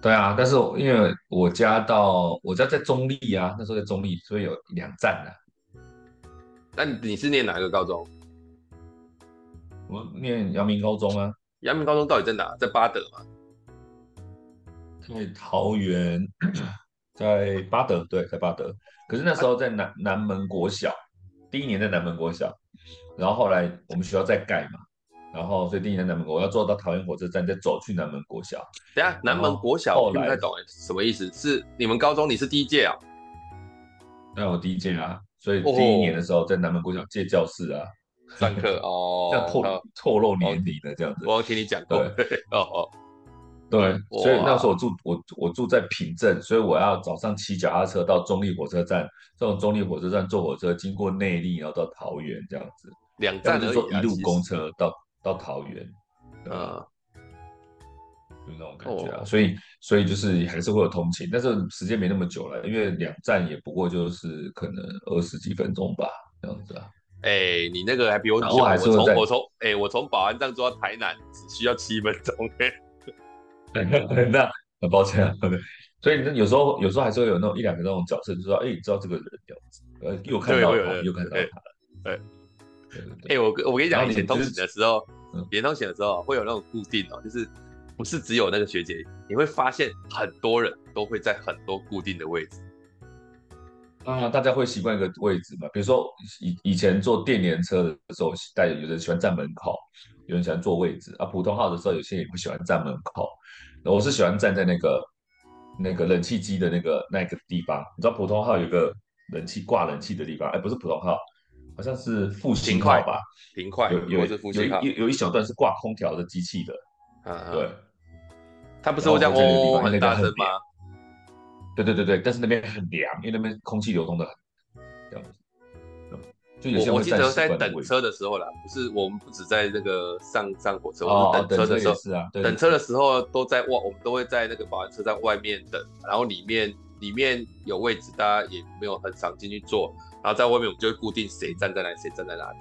Speaker 2: 对啊。但是因为我家到我家在中立啊，那时候在中立，所以有两站的。
Speaker 1: 那你是念哪个高中？
Speaker 2: 我念阳明高中啊。
Speaker 1: 阳明高中到底在哪？在八德吗？
Speaker 2: 在桃园，<clears throat> 在巴德，对，在巴德。可是那时候在南南门国小，第一年在南门国小，然后后来我们学校在盖嘛，然后所以第一年南门国，我要坐到桃园火车站，再走去南门国小。
Speaker 1: 等下，南门国小我不太懂哎，什么意思？是你们高中你是第一届啊？
Speaker 2: 那我第一届啊，所以第一年的时候在南门国小借教室啊，
Speaker 1: 上课 <laughs> 哦，
Speaker 2: 这样透透露年龄的这样子。
Speaker 1: 我听你讲过，对，<laughs> 哦哦。
Speaker 2: 对，所以那时候我住我我住在平镇，所以我要早上骑脚踏车到中立火车站，从中立火车站坐火车经过内坜，然后到桃园这样子，
Speaker 1: 两站而已，
Speaker 2: 坐一路公车到到桃园，
Speaker 1: 啊，
Speaker 2: 就那种感觉啊。所以所以就是还是会有通勤，但是时间没那么久了，因为两站也不过就是可能二十几分钟吧，这样子啊。
Speaker 1: 哎，你那个还比我久，我从我从哎我从保安站坐到台南只需要七分钟。<laughs>
Speaker 2: 那很抱歉啊，对，所以你有时候有时候还是会有那种一两个那种角色，就说哎，你知道这个人这样子，呃，又看到他，又看到他，
Speaker 1: 对，哎，我我跟你讲，以前通勤的时候，
Speaker 2: 嗯，
Speaker 1: 连通勤的时候会有那种固定哦，就是不是只有那个学姐，你会发现很多人都会在很多固定的位置。
Speaker 2: 啊，大家会习惯一个位置嘛？比如说以以前坐电联车的时候，大家有人喜欢站门口，有人喜欢坐位置啊。普通号的时候，有些人也会喜欢站门口。我是喜欢站在那个那个冷气机的那个那个地方。你知道普通号有个冷气挂冷气的地方？哎，不是普通号，好像是复兴号吧？
Speaker 1: 平快，
Speaker 2: 有有有有有一小段是挂空调的机器的。
Speaker 1: 啊啊
Speaker 2: 对，
Speaker 1: 它不是会这样嗡嗡很大声吗？
Speaker 2: 对对对对，但是那边很凉，因为那边空气流通的很这样子。
Speaker 1: 我我记得在等车的时候啦，不是我们不止在那个上上火车，
Speaker 2: 哦、
Speaker 1: 我们等车的时候
Speaker 2: 是啊，对
Speaker 1: 等车的时候都在外，我们都会在那个保安车站外面等，然后里面里面有位置，大家也没有很常进去坐，然后在外面我们就会固定谁站在哪里，谁站在哪里。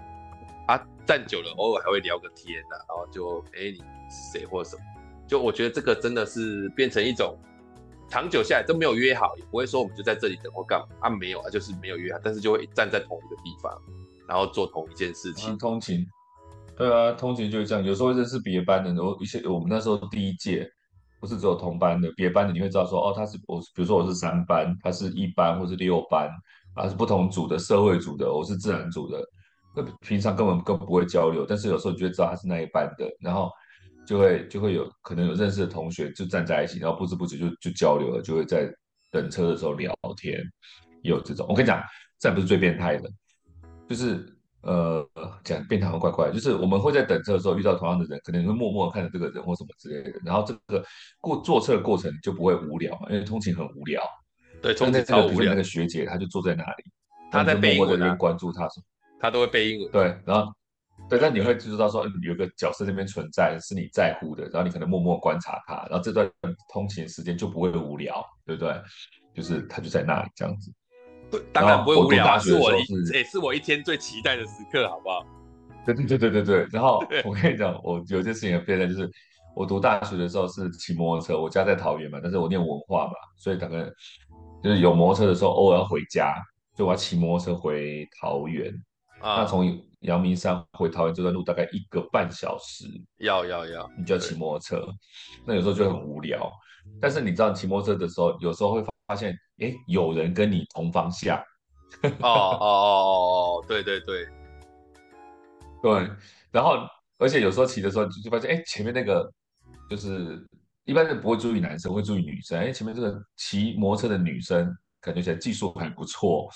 Speaker 1: 啊，站久了偶尔还会聊个天呐、啊，然后就哎你是谁或者什么，就我觉得这个真的是变成一种。长久下来都没有约好，也不会说我们就在这里等或干嘛啊，没有啊，就是没有约好，但是就会站在同一个地方，然后做同一件事情。
Speaker 2: 啊、通勤，对啊，通勤就是这样，有时候会认识别班的，然后一些我们那时候第一届不是只有同班的，别班的你会知道说哦，他是我，比如说我是三班，他是一班或是六班，啊是不同组的，社会组的，我是自然组的，那平常根本根本不会交流，但是有时候你就会知道他是那一班的，然后。就会就会有可能有认识的同学就站在一起，然后不知不觉就就交流了，就会在等车的时候聊天，也有这种。我跟你讲，这不是最变态的，就是呃讲变态很怪怪，就是我们会在等车的时候遇到同样的人，可能会默默看着这个人或什么之类的，然后这个过坐车的过程就不会无聊嘛，因为通勤很无聊。
Speaker 1: 对，通勤超无聊。
Speaker 2: 那个学姐她就坐在那里，
Speaker 1: 她在背英文，
Speaker 2: 关注她什么，
Speaker 1: 她都会背英文。
Speaker 2: 对，然后。对，但你会知道说，有个角色那边存在是你在乎的，然后你可能默默观察他，然后这段通勤时间就不会无聊，对不对？就是他就在那里这样子，
Speaker 1: 对，当然不会无聊啊，是我一
Speaker 2: 是
Speaker 1: 也是我一天最期待的时刻，好不好？<laughs>
Speaker 2: 对对对对对对。然后我跟你讲，我有件事情很变态，就是我读大学的时候是骑摩托车，我家在桃园嘛，但是我念文化嘛，所以大概就是有摩托车的时候，偶尔要回家，就我要骑摩托车回桃园。啊，那从阳明山回桃园这段路大概一个半小时，
Speaker 1: 要要要，
Speaker 2: 你就要骑摩托车，那有时候就很无聊。但是你知道骑摩托车的时候，有时候会发现，哎，有人跟你同方向。
Speaker 1: 哦哦哦哦哦，对对对，
Speaker 2: 对。<laughs> 然后，而且有时候骑的时候就就发现，哎，前面那个就是一般人不会注意男生，会注意女生。哎，前面这个骑摩托车的女生感觉起来技术还不错。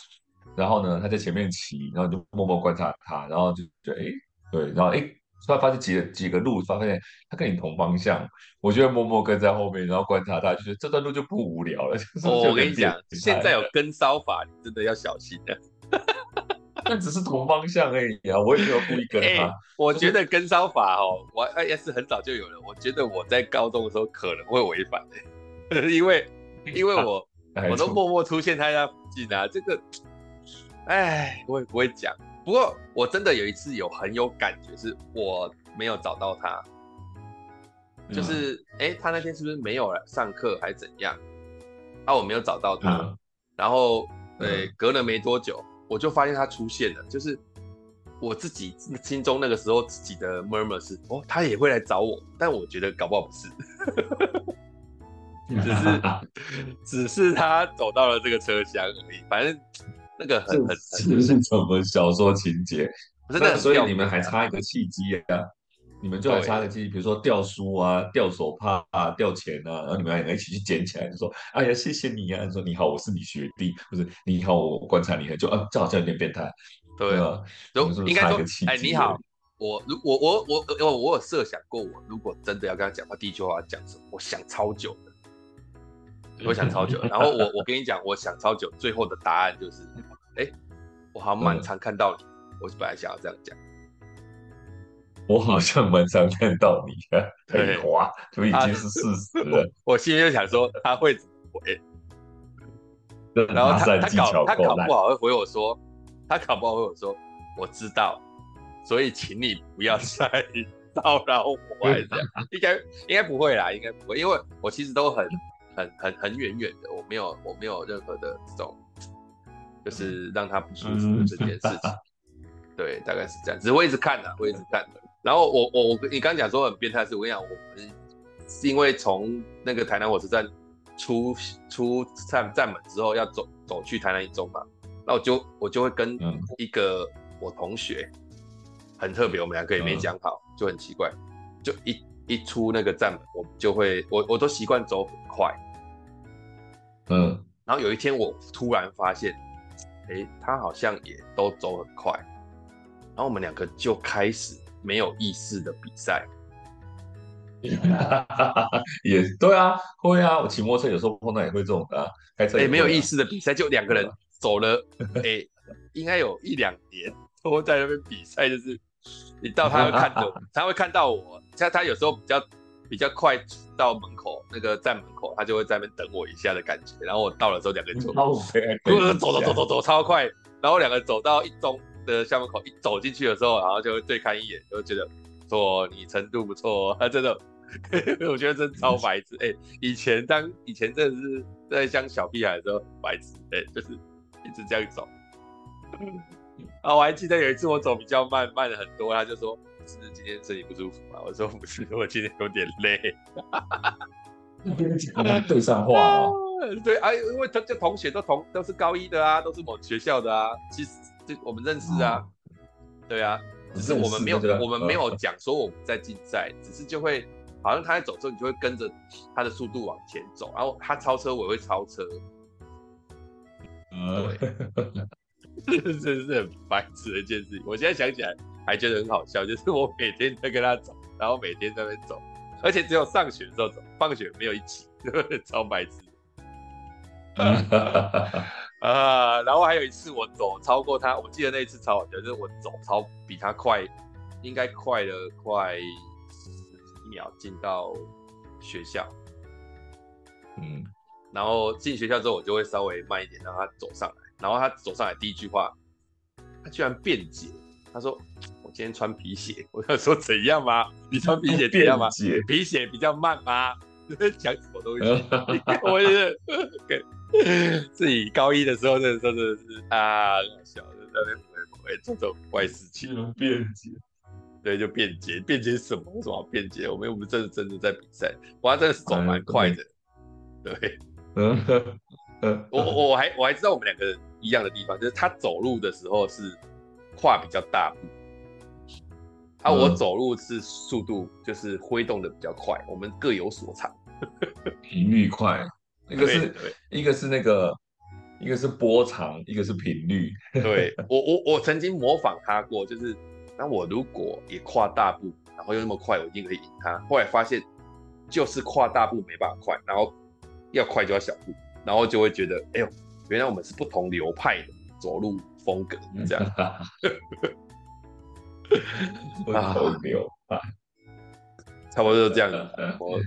Speaker 2: 然后呢，他在前面骑，然后就默默观察他，然后就觉得哎，对，然后哎，突然发现几个几个路，发现他跟你同方向，我就会默默跟在后面，然后观察他，就觉得这段路就不无聊了。就是、
Speaker 1: 哦，我跟你讲，现在有跟骚法，你真的要小心的。<laughs>
Speaker 2: 那只是同方向而已啊，我也没有故意跟 <laughs> 他。
Speaker 1: 我觉得跟骚法哦，我哎也是很早就有了。我觉得我在高中的时候可能会违反的，<laughs> 因为因为我、啊、我都默默出现在他附近啊，这个。哎，我也不会讲。不过我真的有一次有很有感觉，是我没有找到他，就是哎、嗯，他那天是不是没有来上课还是怎样？啊，我没有找到他，嗯、然后对，隔了没多久，我就发现他出现了。就是我自己心中那个时候自己的 murmur 是哦，他也会来找我，但我觉得搞不好不是，<laughs> 只是 <laughs> 只是他走到了这个车厢而已，反正。那个很很
Speaker 2: 是是什么小说情节？
Speaker 1: 真的，
Speaker 2: 所以你们还差一个契机啊！你们就还差一个契机，比如说掉书啊、掉手帕啊、掉钱啊，然后你们两个一起去捡起来，就说：“哎呀，谢谢你啊！”说：“你好，我是你学弟。”不是“你好，我观察你很久。”啊，这好像有点变态。
Speaker 1: 对啊，都应该说：“哎，你好，我如我我我我我有设想过，我如果真的要跟他讲话，第一句话讲什么？我想超久的。我想超久，然后我我跟你讲，我想超久，最后的答案就是，哎，我好像蛮常看到你，我本来想要这样讲，
Speaker 2: 我好像蛮常看到你的，对，哇，就已经是事实了。<laughs>
Speaker 1: 我，我心里就想说他会回，<laughs> 然后他他搞他搞不好会回我说，他搞不好会回我说，我知道，所以请你不要再 <laughs> 骚扰我，这样，应该应该不会啦，应该不会，因为我其实都很。很很很远远的，我没有我没有任何的这种，就是让他不舒服的这件事情。对，大概是这样。只是我一直看的，我一直看的。然后我我我，你刚刚讲说很变态，是我跟你讲，我们是因为从那个台南火车站出出站站门之后，要走走去台南一中嘛，那我就我就会跟一个我同学，很特别，我们两个也没讲好，就很奇怪，就一一出那个站门，我就会我我都习惯走很快，
Speaker 2: 嗯，
Speaker 1: 然后有一天我突然发现，哎，他好像也都走很快。然后我们两个就开始没有意识的比赛，
Speaker 2: 也对啊，会啊，我骑摩托车有时候碰到也会这种的啊，开车也、啊、
Speaker 1: 没有意识的比赛，就两个人走了，<laughs> 哎，应该有一两年都在那边比赛，就是你到他会看着，<laughs> 他会看到我，像他有时候比较比较快到门口那个站门口，他就会在那边等我一下的感觉，然后我到了之后两个人就 <laughs> 走走走走走超快，然后两个人走到一中。的校门口一走进去的时候，然后就会对看一眼，就觉得说你程度不错，哦他真的，<laughs> 我觉得真超白痴。哎、欸，以前当以前真的是在像小屁孩的时候白痴，哎、欸，就是一直这样走。啊，我还记得有一次我走比较慢，慢了很多，他就说是今天身体不舒服吗？我说不是，我今天有点累。<laughs>
Speaker 2: 对上话哦。<laughs>
Speaker 1: 对啊，因为他这同学都同都是高一的啊，都是某学校的啊，其实。就我们认识啊，对啊，只是我们没有我们没有讲说我们在竞赛，只是就会好像他在走之后，你就会跟着他的速度往前走，然后他超车我也会超车，对，<laughs> 这是很白痴的一件事情。我现在想起来还觉得很好笑，就是我每天在跟他走，然后每天在那边走，而且只有上学的时候走，放学没有一起，<laughs> 超白痴。<laughs> 啊，然后还有一次我走超过他，我记得那一次超好笑，就是我走超比他快，应该快了快十几秒进到学校，
Speaker 2: 嗯，
Speaker 1: 然后进学校之后我就会稍微慢一点让他走上来，然后他走上来第一句话，他居然辩解，他说我今天穿皮鞋，<laughs> 我要说怎样吗？你穿皮鞋怎样吗？<laughs> 皮鞋比较慢吗？<laughs> 讲什么东西？我也是。自己高一的时候，那真的是啊，小的在那边会做这种怪事情，辩解，对，就辩解，辩解什么？为什么要辩解？我们我们真的真的在比赛，我还真的是走蛮快的，对，嗯嗯，我我还我还知道我们两个人一样的地方，就是他走路的时候是跨比较大步，啊，我走路是速度就是挥动的比较快，我们各有所长，
Speaker 2: 频率快。一个是一个是那个，一个是波长，一个是频率。
Speaker 1: 对我我我曾经模仿他过，就是那我如果也跨大步，然后又那么快，我一定可以赢他。后来发现就是跨大步没办法快，然后要快就要小步，然后就会觉得，哎呦，原来我们是不同流派的走路风格，这样。<laughs>
Speaker 2: 不同流派，
Speaker 1: 差不多就这样了。<laughs> 我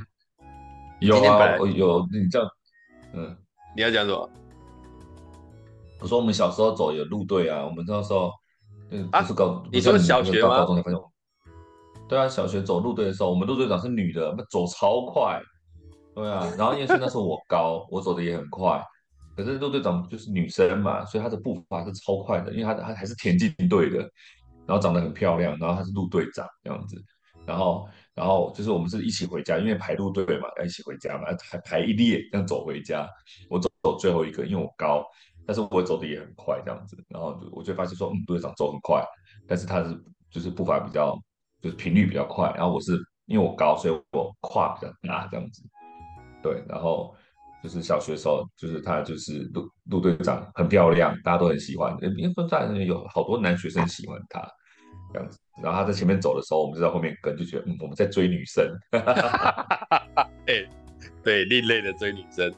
Speaker 2: 有啊，有你这样。嗯，
Speaker 1: 你要讲什么？
Speaker 2: 我说我们小时候走有路队啊，我们那时候，嗯，
Speaker 1: 啊，
Speaker 2: 不是高，
Speaker 1: 你说小学吗？
Speaker 2: 高中才发现。对啊，小学走路队的时候，我们路队长是女的，那走超快。对啊，然后因为是那时候我高，<laughs> 我走的也很快，可是路队长就是女生嘛，所以她的步伐是超快的，因为她她还是田径队的，然后长得很漂亮，然后他是路队长这样子，然后。然后就是我们是一起回家，因为排路队嘛，要一起回家嘛，排排一列这样走回家。我走走最后一个，因为我高，但是我走的也很快这样子。然后我就发现说，嗯，队长走很快，但是他是就是步伐比较就是频率比较快。然后我是因为我高，所以我跨比较大这样子。对，然后就是小学时候，就是他就是路路队长很漂亮，大家都很喜欢，因为分站有好多男学生喜欢他这样子。然后他在前面走的时候，我们就在后面跟，就觉得嗯，我们在追女生。<laughs>
Speaker 1: 哎，对，另类的追女生。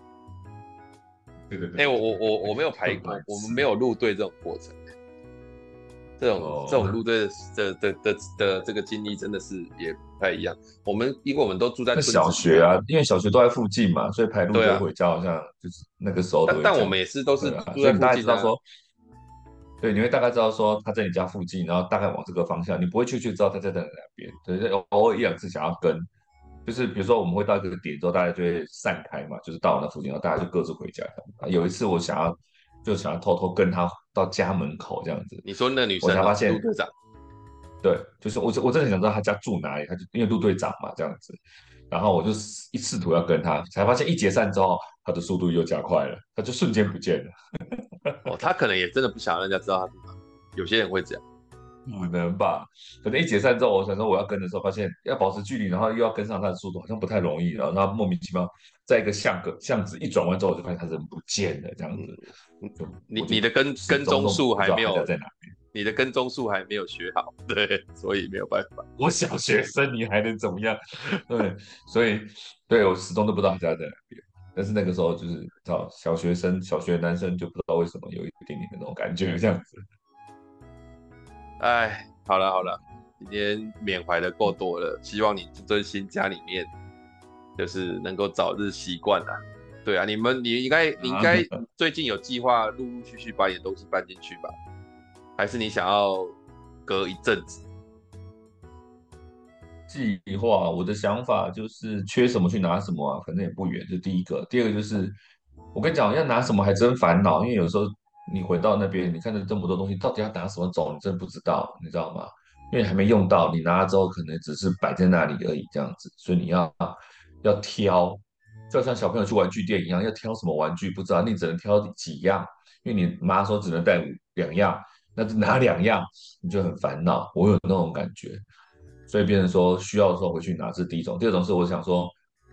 Speaker 2: 对对对。
Speaker 1: 哎，我我我我没有排过，我们没有入队这种过程。这种、哦、这种入队的的的的的这个经历真的是也不太一样。我们因为我们都住在
Speaker 2: 小学啊，因为小学都在附近嘛，所以排路队回家好像就是那个时候。
Speaker 1: 但但我们也是都是住在附近、啊，
Speaker 2: 大家知道说。对，你会大概知道说他在你家附近，然后大概往这个方向，你不会去去知道他在在哪边。对，偶尔一两次想要跟，就是比如说我们会到一个点之后，大家就会散开嘛，就是到那附近，然后大家就各自回家。有一次我想要就想要偷偷跟他到家门口这样子。
Speaker 1: 你说那女生、啊，
Speaker 2: 我才发现
Speaker 1: 陆队长，
Speaker 2: 对，就是我我真的很想知道他家住哪里，他就因为陆队长嘛这样子，然后我就一试图要跟他，才发现一解散之后，他的速度又加快了，他就瞬间不见了。
Speaker 1: 哦，他可能也真的不想让人家知道他住哪，有些人会这样。
Speaker 2: 可能吧？可能一解散之后，我想说我要跟的时候，发现要保持距离，然后又要跟上他的速度，好像不太容易。然后他莫名其妙在一个巷个巷子一转弯之后，我就发现他人不见了，这样子。
Speaker 1: 嗯、你你的跟跟踪术还没有
Speaker 2: 在哪边？
Speaker 1: 你的跟踪术还没有学好，对，所以没有办法。<laughs>
Speaker 2: 我小学生，你还能怎么样？<laughs> 对，所以对我始终都不知道他家在哪边。但是那个时候就是叫小学生，小学男生就不知道为什么有一点点那种感觉，这样子。
Speaker 1: 哎，好了好了，今天缅怀的够多了，希望你这尊新家里面就是能够早日习惯了。对啊，你们你应该你应该 <laughs> 最近有计划陆陆续续把你的东西搬进去吧？还是你想要隔一阵子？
Speaker 2: 计划，我的想法就是缺什么去拿什么啊，反正也不远。这第一个，第二个就是我跟你讲，要拿什么还真烦恼，因为有时候。你回到那边，你看着这么多东西，到底要拿什么走？你真不知道，你知道吗？因为还没用到，你拿了之后可能只是摆在那里而已，这样子。所以你要要挑，就像小朋友去玩具店一样，要挑什么玩具不知道，你只能挑几样，因为你妈说只能带两样，那就拿两样，你就很烦恼。我有那种感觉，所以变成说需要的时候回去拿，这是第一种。第二种是我想说，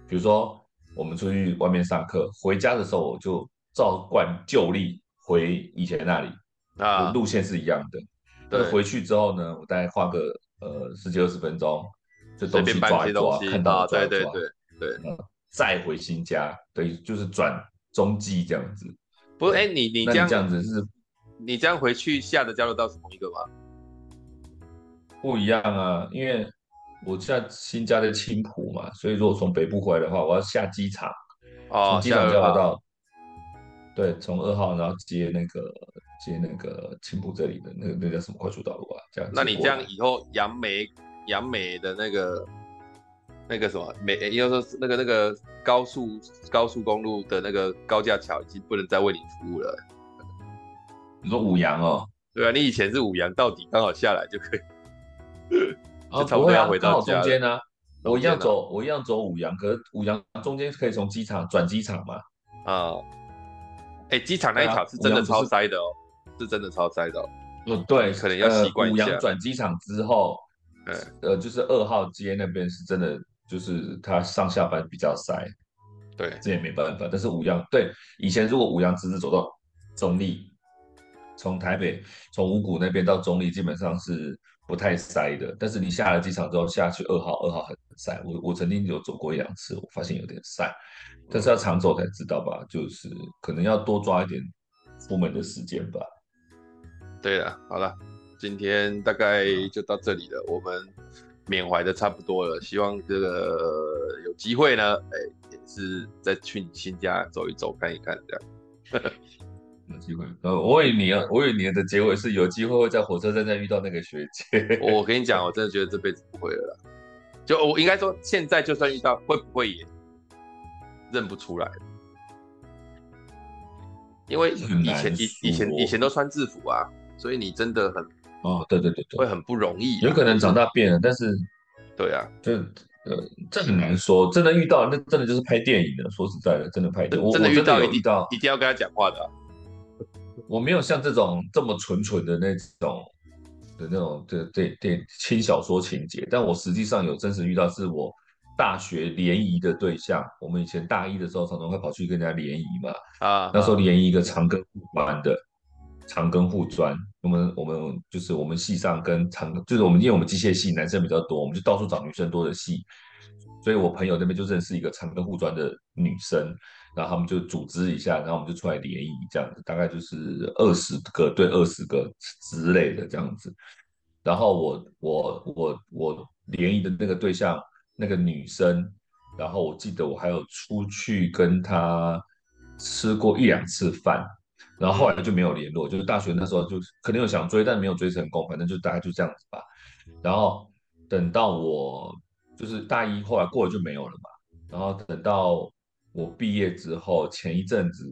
Speaker 2: 比如说我们出去外面上课，回家的时候我就照惯旧例。回以前那里啊，路线是一样的。但是回去之后呢，我大概花个呃十几二十分钟，就东西抓一抓，看到抓一抓，对对对对，再回新家，等于就是转中继这样子。
Speaker 1: 不是，哎，你你这样
Speaker 2: 这样子是，
Speaker 1: 你这样回去下的交流道是同一个吗？
Speaker 2: 不一样啊，因为我现在新家在青浦嘛，所以如果从北部回来的话，我要下机场，从机场交流道。对，从二号然后接那个接那个青浦这里的那个那叫什么快速道路啊？这样。
Speaker 1: 那你这样以后杨梅杨梅的那个那个什么美，应该说那个那个高速高速公路的那个高架桥已经不能再为你服务了。
Speaker 2: 你说五羊哦？
Speaker 1: 对啊，你以前是五羊到底刚好下来就可以。<laughs>
Speaker 2: 就差，不会啊，刚好中间呢，我一样走我一样走五羊，可是五羊中间可以从机场转机场嘛？啊。
Speaker 1: 哎，机场那一条是真的超塞的哦，是，是真的超塞的哦。
Speaker 2: 嗯，对，
Speaker 1: 可能要习惯一下。
Speaker 2: 五羊转机场之后，呃，就是二号街那边是真的，就是他上下班比较塞。
Speaker 1: 对，
Speaker 2: 这也没办法。但是五羊，对，以前如果五羊直直走到中坜，从台北从五股那边到中立，基本上是不太塞的。但是你下了机场之后下去二号，二号很塞。我我曾经有走过一两次，我发现有点塞。但是要常走才知道吧，就是可能要多抓一点出门的时间吧。
Speaker 1: 对了，好了，今天大概就到这里了，我们缅怀的差不多了，希望这个有机会呢，哎，也是再去你新家走一走，看一看这样。<laughs>
Speaker 2: 有机会，呃，我以为你，我以为你的结尾是有机会会在火车站再遇到那个学姐。
Speaker 1: 我跟你讲，我真的觉得这辈子不会了啦，就我应该说，现在就算遇到，会不会也？认不出来，因为以前以以前以前都穿制服啊，所以你真的很
Speaker 2: 哦，对对对对，
Speaker 1: 会很不容易。
Speaker 2: 有可能长大变了，但是
Speaker 1: 对啊，
Speaker 2: 这呃这很难说。真的遇到那真的就是拍电影的，说实在的，真的拍电影。
Speaker 1: 真的遇到遇到一定要跟他讲话的。
Speaker 2: 我没有像这种这么纯纯的那种的那种对对对轻小说情节，但我实际上有真实遇到是我。大学联谊的对象，我们以前大一的时候常常会跑去跟人家联谊嘛。啊，那时候联谊一个长庚护专的，长庚护专，我们我们就是我们系上跟长庚，就是我们因为我们机械系男生比较多，我们就到处找女生多的系，所以我朋友那边就认识一个长庚护专的女生，然后他们就组织一下，然后我们就出来联谊这样子，大概就是二十个对二十个之类的这样子。然后我我我我联谊的那个对象。那个女生，然后我记得我还有出去跟她吃过一两次饭，然后后来就没有联络。就是大学那时候就可能有想追，但没有追成功，反正就大概就这样子吧。然后等到我就是大一，后来过了就没有了嘛。然后等到我毕业之后，前一阵子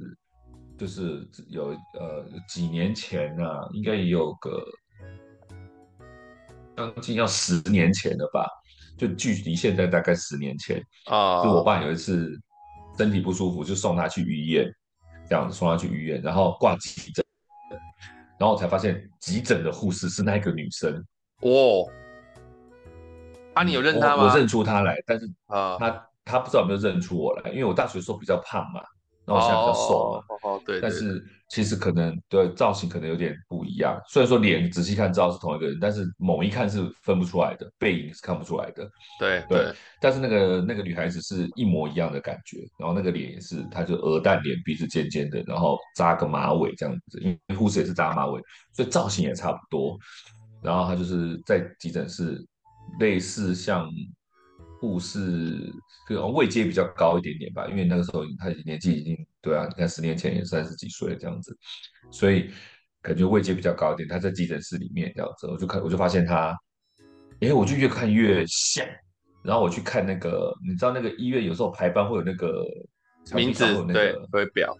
Speaker 2: 就是有呃几年前呢、啊，应该也有个将近要十年前了吧，就距离现在大概十年前啊，就我爸有一次身体不舒服，就送他去医院，这样子送他去医院，然后挂急诊，然后我才发现急诊的护士是那个女生
Speaker 1: 哦。啊，你有认他吗？
Speaker 2: 我，我认出他来，但是啊，他他不知道有没有认出我来，因为我大学的时候比较胖嘛。那我现在比较瘦嘛，
Speaker 1: 哦哦对，对，对，
Speaker 2: 但是其实可能对造型可能有点不一样。虽然说脸仔细看知道是同一个人，但是猛一看是分不出来的，背影是看不出来的。
Speaker 1: 对对，
Speaker 2: 对，但是那个那个女孩子是一模一样的感觉，然后那个脸也是，她就鹅蛋脸，鼻子尖尖的，然后扎个马尾这样子，因为护士也是扎马尾，所以造型也差不多。然后她就是在急诊室，类似像。护士就位阶比较高一点点吧，因为那个时候他年纪已经对啊，你看十年前也三十几岁这样子，所以感觉位阶比较高一点。他在急诊室里面这样子，我就看我就发现他，哎，我就越看越像。然后我去看那个，你知道那个医院有时候排班会有那个
Speaker 1: 名字，那个、对，会表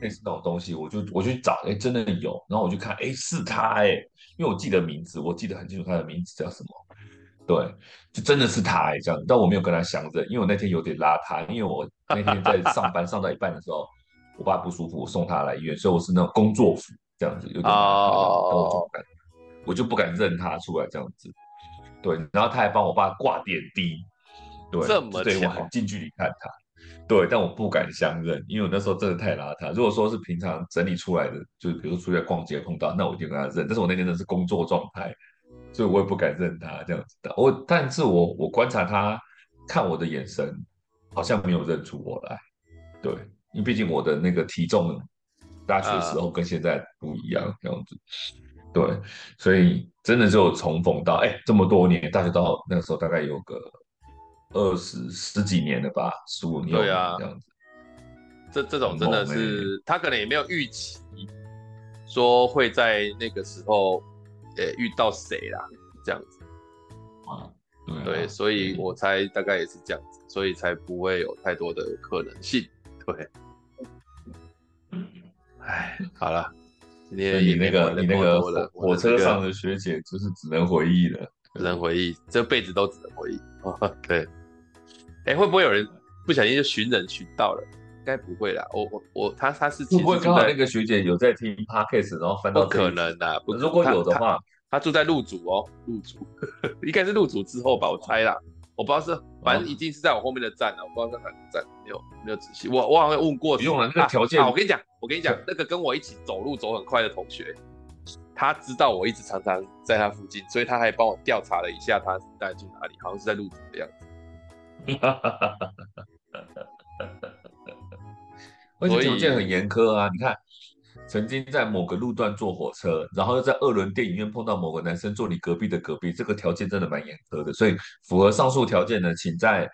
Speaker 2: 类似那种东西，我就我去找，哎，真的有。然后我就看，哎，是他哎，因为我记得名字，我记得很清楚他的名字叫什么。对，就真的是他哎，这样，但我没有跟他相认，因为我那天有点邋遢，因为我那天在上班上到一半的时候，我爸不舒服，我送他来医院，所以我是那种工作服这样子，有点邋遢，但我就不敢，我就不敢认他出来这样子。对，然后他还帮我爸挂点滴，对，
Speaker 1: 这么
Speaker 2: 对我很近距离看他，对，但我不敢相认，因为我那时候真的太邋遢。如果说是平常整理出来的，就是比如说出去逛街碰到，那我一定跟他认，但是我那天真的是工作状态。所以我也不敢认他这样子的，我但是我我观察他看我的眼神，好像没有认出我来，对，因为毕竟我的那个体重，大学时候跟现在不一样这样子，对，所以真的就重逢到，哎，这么多年，大学到那个时候大概有个二十十几年了吧，十五年对这样子，
Speaker 1: 这这种真的是他可能也没有预期，说会在那个时候。呃，遇到谁啦？这样子
Speaker 2: 啊，对啊，
Speaker 1: 对，所以我猜大概也是这样子，所以才不会有太多的可能性。对，哎，好了，今天
Speaker 2: 你那个你那个火车上的学姐就是只能回忆了，
Speaker 1: 只能回忆，这辈子都只能回忆。哦，<laughs> 对，哎，会不会有人不小心就寻人寻到了？应该不会啦，我我我他他是会
Speaker 2: 不会刚好那个学姐有在听 Podcast，然后翻到？
Speaker 1: 不可能的，不，
Speaker 2: 如果有的话，
Speaker 1: 他，住在路竹哦，路竹 <laughs> 应该是路竹之后吧，我猜啦，我不知道是，反正已经是在我后面的站了，我不知道在哪个站，没有没有仔细，我我好像问过，
Speaker 2: 不用了，那个条件、啊
Speaker 1: 啊，我跟你讲，我跟你讲，那个跟我一起走路走很快的同学，他知道我一直常常在他附近，所以他还帮我调查了一下，他大概住哪里，好像是在路竹的样子。<laughs> 哈哈哈哈
Speaker 2: 哈。而且条件很严苛啊！你看，曾经在某个路段坐火车，然后又在二轮电影院碰到某个男生坐你隔壁的隔壁，这个条件真的蛮严苛的。所以符合上述条件的，请在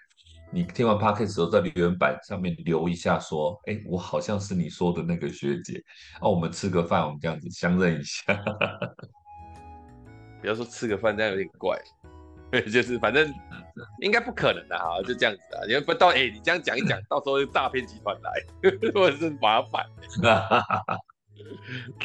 Speaker 2: 你听完 podcast 的时候，在留言板上面留一下，说：“哎，我好像是你说的那个学姐。”啊，我们吃个饭，我们这样子相认一下。<laughs>
Speaker 1: 不要说吃个饭，这样有点怪。对，<laughs> 就是反正应该不可能的哈，就这样子啊。因为不到哎、欸，你这样讲一讲，到时候诈骗集团来，<laughs> 或者是麻烦。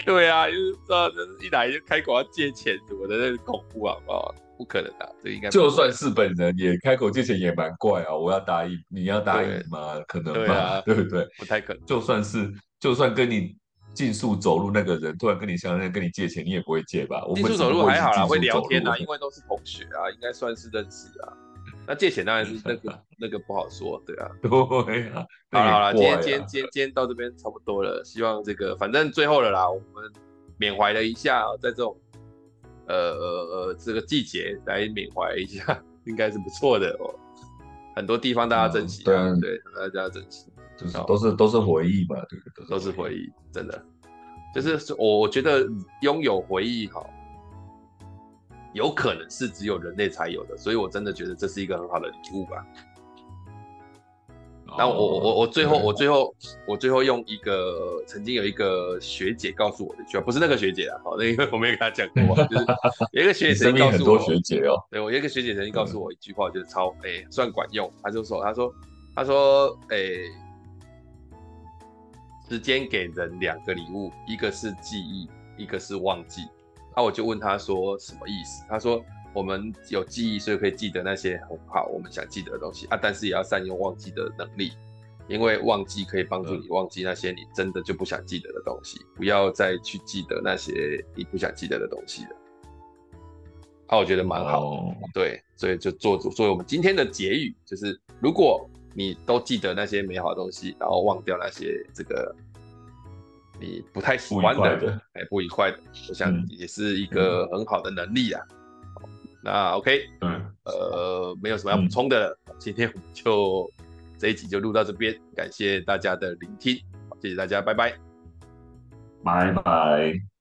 Speaker 1: 对啊，就是说一来就开口要借钱什么的，那恐怖啊不？不可能的，这应该
Speaker 2: 就算是本人也开口借钱也蛮怪啊。我要答应，你要答应吗？可能吗？对啊，<laughs> 对不对？
Speaker 1: 不太可能。
Speaker 2: 就算是，就算跟你。竞速走路那个人突然跟你相认，跟你借钱，你也不会借吧？
Speaker 1: 竞速走路还好啦，会聊天啊，因为都是同学啊，应该算是认识啊。那借钱当然是那个 <laughs> 那个不好说，对啊。<laughs>
Speaker 2: 对啊。
Speaker 1: 好了好了，今天今天今天今天到这边差不多了，希望这个反正最后了啦，我们缅怀了一下，在这种呃呃这个季节来缅怀一下，<laughs> 应该是不错的哦。很多地方大家珍惜，对对，大家珍惜。
Speaker 2: 就是都是都是回忆吧，对不对？
Speaker 1: 都是回忆，真的，就是我我觉得拥有回忆哈，有可能是只有人类才有的，所以我真的觉得这是一个很好的礼物吧。那我我我我最后我最后我最后用一个曾经有一个学姐告诉我的一句话，不是那个学姐啊，好，那因为我没有跟她讲过，就是 <laughs> 有一个学姐曾经告诉我，很多
Speaker 2: 学姐哦，
Speaker 1: 对我有一个学姐曾经告诉我一句话，就是超哎算管用，她就说她说她说哎。时间给人两个礼物，一个是记忆，一个是忘记。那、啊、我就问他说什么意思？他说我们有记忆，所以可以记得那些很好我们想记得的东西啊，但是也要善用忘记的能力，因为忘记可以帮助你忘记那些你真的就不想记得的东西，不要再去记得那些你不想记得的东西了。啊，我觉得蛮好，oh. 对，所以就做主。所以我们今天的结语就是，如果你都记得那些美好的东西，然后忘掉那些这个你不太喜欢的、哎，不愉快的，我想也是一个很好的能力啊。嗯、那 OK，嗯，呃，没有什么要补充的了，嗯、今天我们就这一集就录到这边，感谢大家的聆听，谢谢大家，拜拜，
Speaker 2: 拜拜。